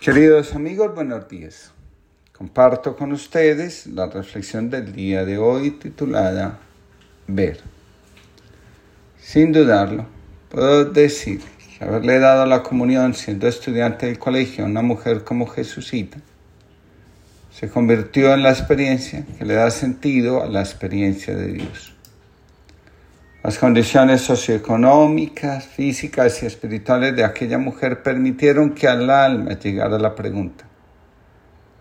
Queridos amigos, buenos días. Comparto con ustedes la reflexión del día de hoy titulada Ver. Sin dudarlo, puedo decir que haberle dado la comunión siendo estudiante del colegio a una mujer como Jesucita se convirtió en la experiencia que le da sentido a la experiencia de Dios. Las condiciones socioeconómicas, físicas y espirituales de aquella mujer permitieron que al alma llegara la pregunta,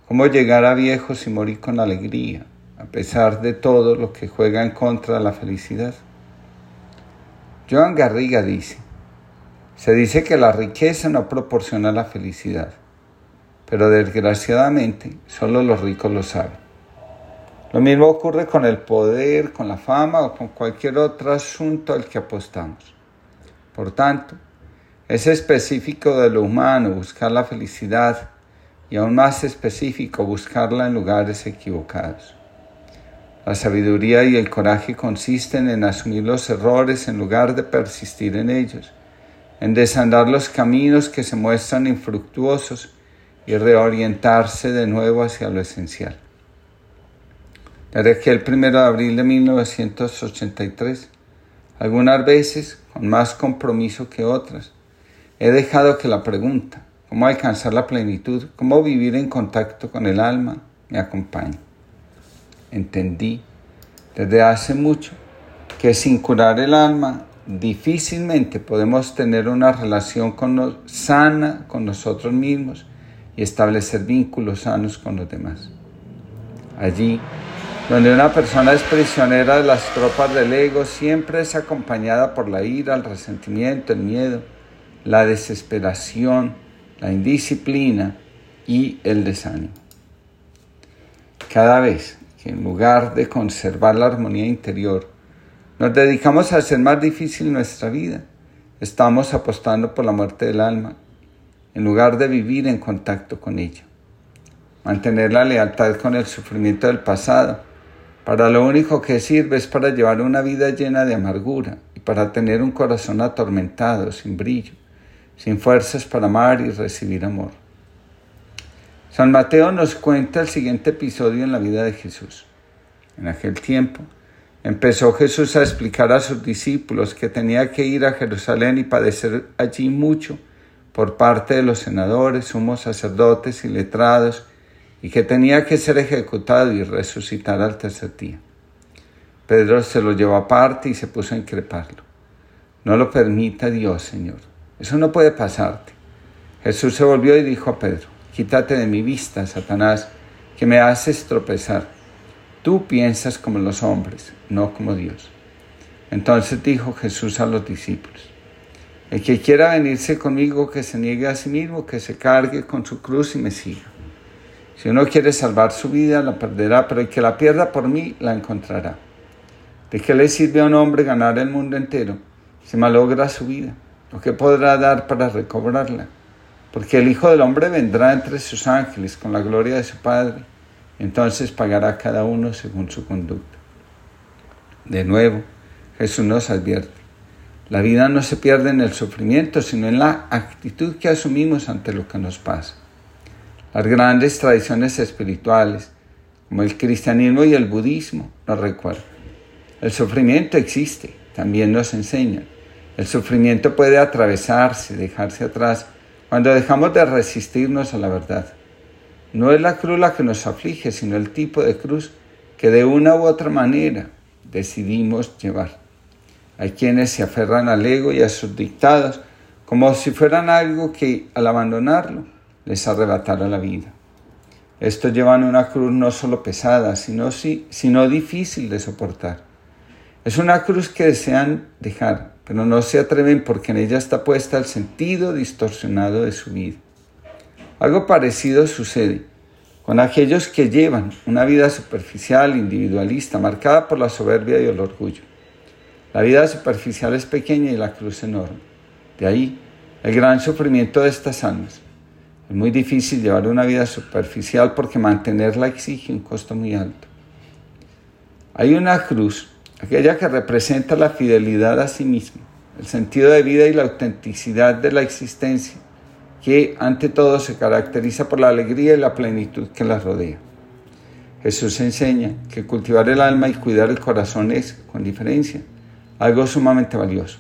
¿cómo llegar a viejos y morir con alegría, a pesar de todo lo que juega en contra de la felicidad? Joan Garriga dice, se dice que la riqueza no proporciona la felicidad pero desgraciadamente solo los ricos lo saben. Lo mismo ocurre con el poder, con la fama o con cualquier otro asunto al que apostamos. Por tanto, es específico de lo humano buscar la felicidad y aún más específico buscarla en lugares equivocados. La sabiduría y el coraje consisten en asumir los errores en lugar de persistir en ellos, en desandar los caminos que se muestran infructuosos y reorientarse de nuevo hacia lo esencial. Que el 1 de abril de 1983, algunas veces con más compromiso que otras, he dejado que la pregunta, cómo alcanzar la plenitud, cómo vivir en contacto con el alma, me acompañe. Entendí desde hace mucho que sin curar el alma difícilmente podemos tener una relación sana con nosotros mismos y establecer vínculos sanos con los demás. Allí, donde una persona es prisionera de las tropas del ego, siempre es acompañada por la ira, el resentimiento, el miedo, la desesperación, la indisciplina y el desánimo. Cada vez que en lugar de conservar la armonía interior, nos dedicamos a hacer más difícil nuestra vida, estamos apostando por la muerte del alma en lugar de vivir en contacto con ella. Mantener la lealtad con el sufrimiento del pasado, para lo único que sirve es para llevar una vida llena de amargura y para tener un corazón atormentado, sin brillo, sin fuerzas para amar y recibir amor. San Mateo nos cuenta el siguiente episodio en la vida de Jesús. En aquel tiempo, empezó Jesús a explicar a sus discípulos que tenía que ir a Jerusalén y padecer allí mucho por parte de los senadores, sumos sacerdotes y letrados, y que tenía que ser ejecutado y resucitar al tercer día. Pedro se lo llevó aparte y se puso a increparlo. No lo permita Dios, Señor. Eso no puede pasarte. Jesús se volvió y dijo a Pedro, quítate de mi vista, Satanás, que me haces tropezar. Tú piensas como los hombres, no como Dios. Entonces dijo Jesús a los discípulos, el que quiera venirse conmigo, que se niegue a sí mismo, que se cargue con su cruz y me siga. Si uno quiere salvar su vida, la perderá, pero el que la pierda por mí, la encontrará. ¿De qué le sirve a un hombre ganar el mundo entero si malogra su vida? ¿O qué podrá dar para recobrarla? Porque el Hijo del Hombre vendrá entre sus ángeles con la gloria de su Padre, entonces pagará cada uno según su conducta. De nuevo, Jesús nos advierte. La vida no se pierde en el sufrimiento, sino en la actitud que asumimos ante lo que nos pasa. Las grandes tradiciones espirituales, como el cristianismo y el budismo, nos recuerdan. El sufrimiento existe, también nos enseñan. El sufrimiento puede atravesarse, dejarse atrás, cuando dejamos de resistirnos a la verdad. No es la cruz la que nos aflige, sino el tipo de cruz que de una u otra manera decidimos llevar. Hay quienes se aferran al ego y a sus dictados como si fueran algo que al abandonarlo les arrebatara la vida. Estos llevan una cruz no solo pesada, sino, sino difícil de soportar. Es una cruz que desean dejar, pero no se atreven porque en ella está puesta el sentido distorsionado de su vida. Algo parecido sucede con aquellos que llevan una vida superficial, individualista, marcada por la soberbia y el orgullo. La vida superficial es pequeña y la cruz enorme. De ahí el gran sufrimiento de estas almas. Es muy difícil llevar una vida superficial porque mantenerla exige un costo muy alto. Hay una cruz, aquella que representa la fidelidad a sí mismo, el sentido de vida y la autenticidad de la existencia, que ante todo se caracteriza por la alegría y la plenitud que la rodea. Jesús enseña que cultivar el alma y cuidar el corazón es, con diferencia, algo sumamente valioso.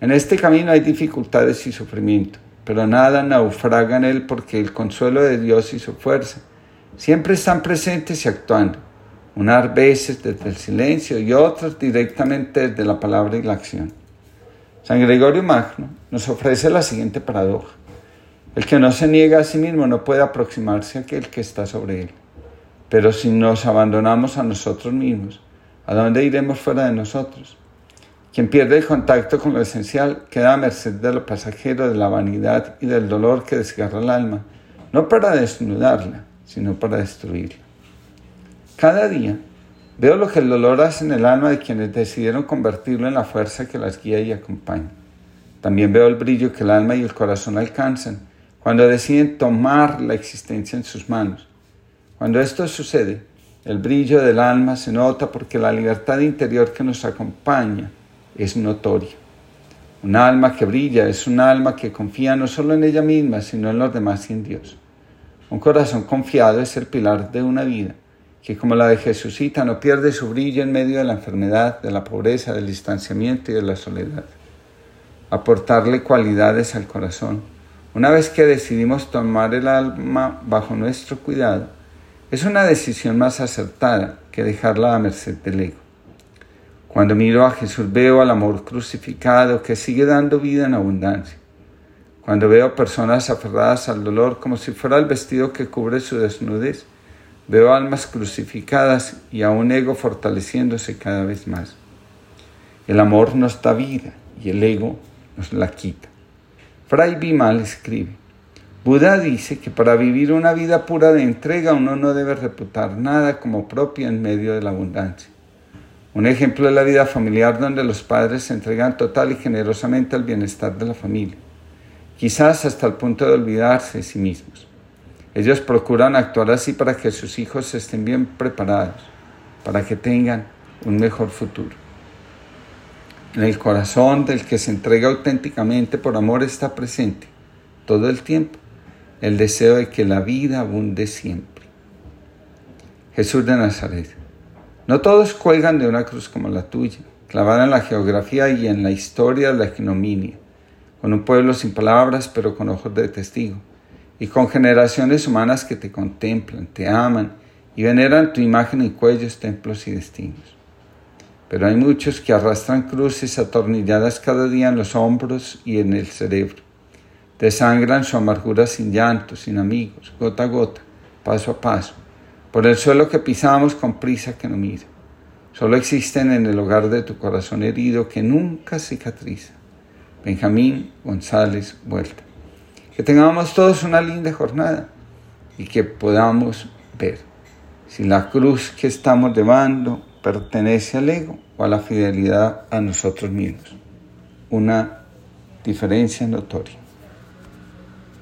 En este camino hay dificultades y sufrimiento, pero nada naufraga en él porque el consuelo de Dios y su fuerza siempre están presentes y actuando, unas veces desde el silencio y otras directamente desde la palabra y la acción. San Gregorio Magno nos ofrece la siguiente paradoja. El que no se niega a sí mismo no puede aproximarse a aquel que está sobre él. Pero si nos abandonamos a nosotros mismos, ¿a dónde iremos fuera de nosotros? Quien pierde el contacto con lo esencial queda a merced de lo pasajero, de la vanidad y del dolor que desgarra el alma, no para desnudarla, sino para destruirla. Cada día Veo lo que el dolor hace en el alma de quienes decidieron convertirlo en la fuerza que las guía y acompaña. También veo el brillo que el alma y el corazón alcanzan cuando deciden tomar la existencia en sus manos. Cuando esto sucede, el brillo del alma se nota porque la libertad interior que nos acompaña es notoria. Un alma que brilla es un alma que confía no solo en ella misma, sino en los demás y en Dios. Un corazón confiado es el pilar de una vida que como la de Jesucita no pierde su brillo en medio de la enfermedad, de la pobreza, del distanciamiento y de la soledad. Aportarle cualidades al corazón. Una vez que decidimos tomar el alma bajo nuestro cuidado, es una decisión más acertada que dejarla a merced del ego. Cuando miro a Jesús veo al amor crucificado que sigue dando vida en abundancia. Cuando veo personas aferradas al dolor como si fuera el vestido que cubre su desnudez, Veo almas crucificadas y a un ego fortaleciéndose cada vez más. El amor nos da vida y el ego nos la quita. Fray Bimal escribe, Buda dice que para vivir una vida pura de entrega uno no debe reputar nada como propio en medio de la abundancia. Un ejemplo es la vida familiar donde los padres se entregan total y generosamente al bienestar de la familia, quizás hasta el punto de olvidarse de sí mismos. Ellos procuran actuar así para que sus hijos estén bien preparados, para que tengan un mejor futuro. En el corazón del que se entrega auténticamente por amor está presente todo el tiempo el deseo de que la vida abunde siempre. Jesús de Nazaret. No todos cuelgan de una cruz como la tuya, clavada en la geografía y en la historia de la ignominia, con un pueblo sin palabras pero con ojos de testigo y con generaciones humanas que te contemplan, te aman y veneran tu imagen en cuellos, templos y destinos. Pero hay muchos que arrastran cruces atornilladas cada día en los hombros y en el cerebro. Desangran su amargura sin llanto, sin amigos, gota a gota, paso a paso, por el suelo que pisamos con prisa que no mira. Solo existen en el hogar de tu corazón herido que nunca cicatriza. Benjamín González Vuelta. Que tengamos todos una linda jornada y que podamos ver si la cruz que estamos llevando pertenece al ego o a la fidelidad a nosotros mismos. Una diferencia notoria.